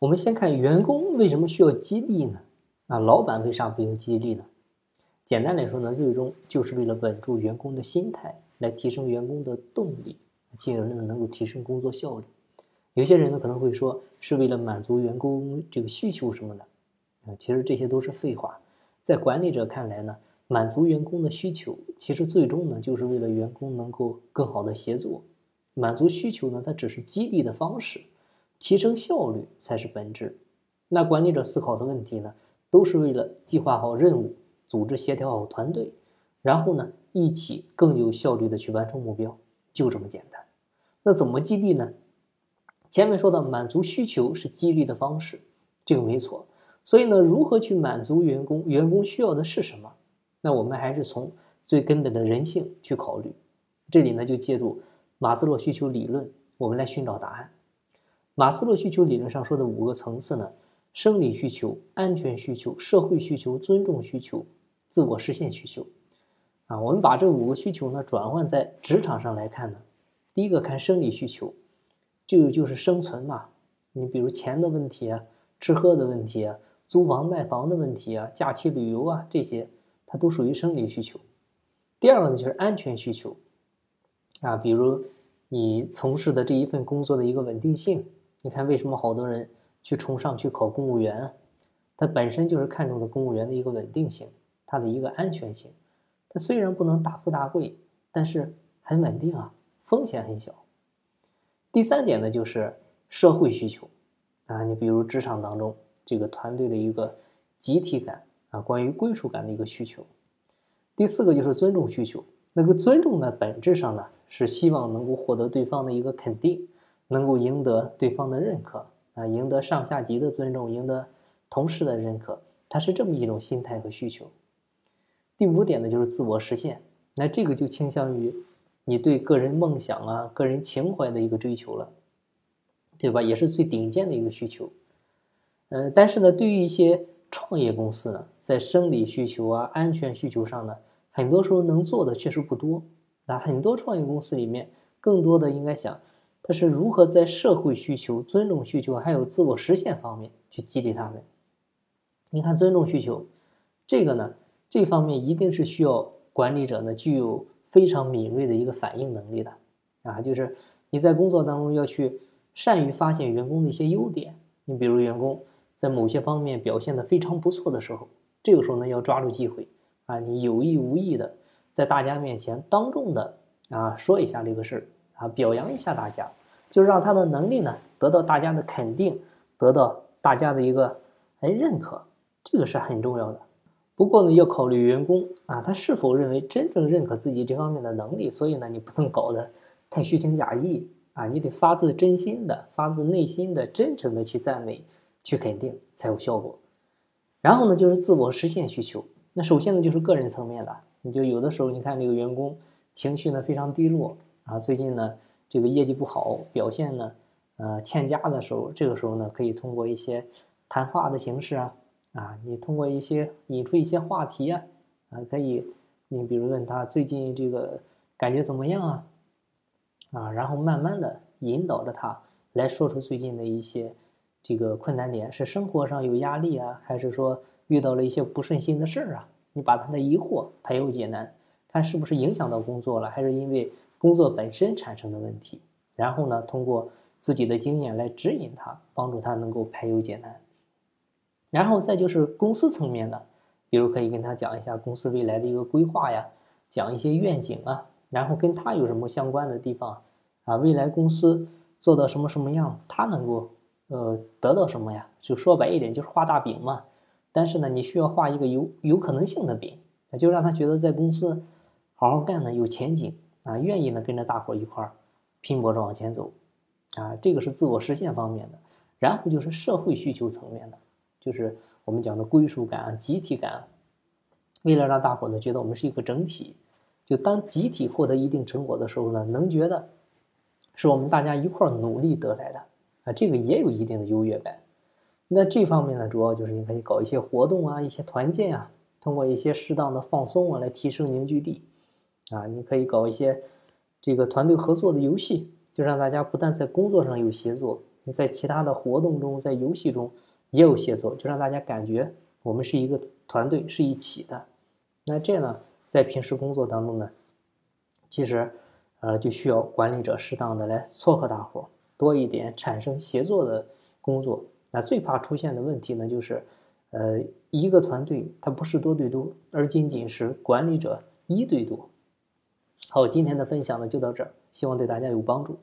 我们先看员工为什么需要激励呢？啊，老板为啥不用激励呢？简单来说呢，最终就是为了稳住员工的心态，来提升员工的动力，进而呢能够提升工作效率。有些人呢可能会说，是为了满足员工这个需求什么的，啊，其实这些都是废话。在管理者看来呢，满足员工的需求，其实最终呢就是为了员工能够更好的协作。满足需求呢，它只是激励的方式，提升效率才是本质。那管理者思考的问题呢，都是为了计划好任务，组织协调好团队，然后呢一起更有效率的去完成目标，就这么简单。那怎么激励呢？前面说的满足需求是激励的方式，这个没错。所以呢，如何去满足员工？员工需要的是什么？那我们还是从最根本的人性去考虑。这里呢，就借助马斯洛需求理论，我们来寻找答案。马斯洛需求理论上说的五个层次呢：生理需求、安全需求、社会需求、尊重需求、自我实现需求。啊，我们把这五个需求呢转换在职场上来看呢，第一个看生理需求。就就是生存嘛，你比如钱的问题啊，吃喝的问题啊，租房卖房的问题啊，假期旅游啊，这些它都属于生理需求。第二个呢就是安全需求，啊，比如你从事的这一份工作的一个稳定性。你看为什么好多人去冲上去考公务员？啊？他本身就是看重的公务员的一个稳定性，它的一个安全性。它虽然不能大富大贵，但是很稳定啊，风险很小。第三点呢，就是社会需求，啊，你比如职场当中这个团队的一个集体感啊，关于归属感的一个需求。第四个就是尊重需求，那个尊重呢，本质上呢是希望能够获得对方的一个肯定，能够赢得对方的认可啊，赢得上下级的尊重，赢得同事的认可，它是这么一种心态和需求。第五点呢，就是自我实现，那这个就倾向于。你对个人梦想啊、个人情怀的一个追求了，对吧？也是最顶尖的一个需求。嗯，但是呢，对于一些创业公司呢，在生理需求啊、安全需求上呢，很多时候能做的确实不多。那很多创业公司里面，更多的应该想，他是如何在社会需求、尊重需求还有自我实现方面去激励他们。你看，尊重需求这个呢，这方面一定是需要管理者呢具有。非常敏锐的一个反应能力的，啊，就是你在工作当中要去善于发现员工的一些优点。你比如员工在某些方面表现的非常不错的时候，这个时候呢要抓住机会，啊，你有意无意的在大家面前当众的啊说一下这个事儿，啊，表扬一下大家，就让他的能力呢得到大家的肯定，得到大家的一个哎认可，这个是很重要的。不过呢，要考虑员工啊，他是否认为真正认可自己这方面的能力。所以呢，你不能搞得太虚情假意啊，你得发自真心的、发自内心的、真诚的去赞美、去肯定，才有效果。然后呢，就是自我实现需求。那首先呢，就是个人层面的，你就有的时候，你看这个员工情绪呢非常低落啊，最近呢这个业绩不好，表现呢呃欠佳的时候，这个时候呢可以通过一些谈话的形式啊。啊，你通过一些引出一些话题啊，啊，可以，你比如问他最近这个感觉怎么样啊，啊，然后慢慢的引导着他来说出最近的一些这个困难点，是生活上有压力啊，还是说遇到了一些不顺心的事儿啊？你把他的疑惑排忧解难，看是不是影响到工作了，还是因为工作本身产生的问题？然后呢，通过自己的经验来指引他，帮助他能够排忧解难。然后再就是公司层面的，比如可以跟他讲一下公司未来的一个规划呀，讲一些愿景啊，然后跟他有什么相关的地方啊，未来公司做到什么什么样，他能够呃得到什么呀？就说白一点，就是画大饼嘛。但是呢，你需要画一个有有可能性的饼，就让他觉得在公司好好干呢有前景啊，愿意呢跟着大伙一块儿拼搏着往前走啊，这个是自我实现方面的。然后就是社会需求层面的。就是我们讲的归属感啊、集体感，为了让大伙呢觉得我们是一个整体，就当集体获得一定成果的时候呢，能觉得是我们大家一块儿努力得来的啊，这个也有一定的优越感。那这方面呢，主要就是你可以搞一些活动啊、一些团建啊，通过一些适当的放松啊来提升凝聚力啊，你可以搞一些这个团队合作的游戏，就让大家不但在工作上有协作，你在其他的活动中，在游戏中也有协作，就让大家感觉我们是一个团队，是一起的。那这呢，在平时工作当中呢，其实呃就需要管理者适当的来撮合大伙，多一点产生协作的工作。那最怕出现的问题呢，就是呃一个团队它不是多对多，而仅仅是管理者一对多。好，今天的分享呢就到这儿，希望对大家有帮助。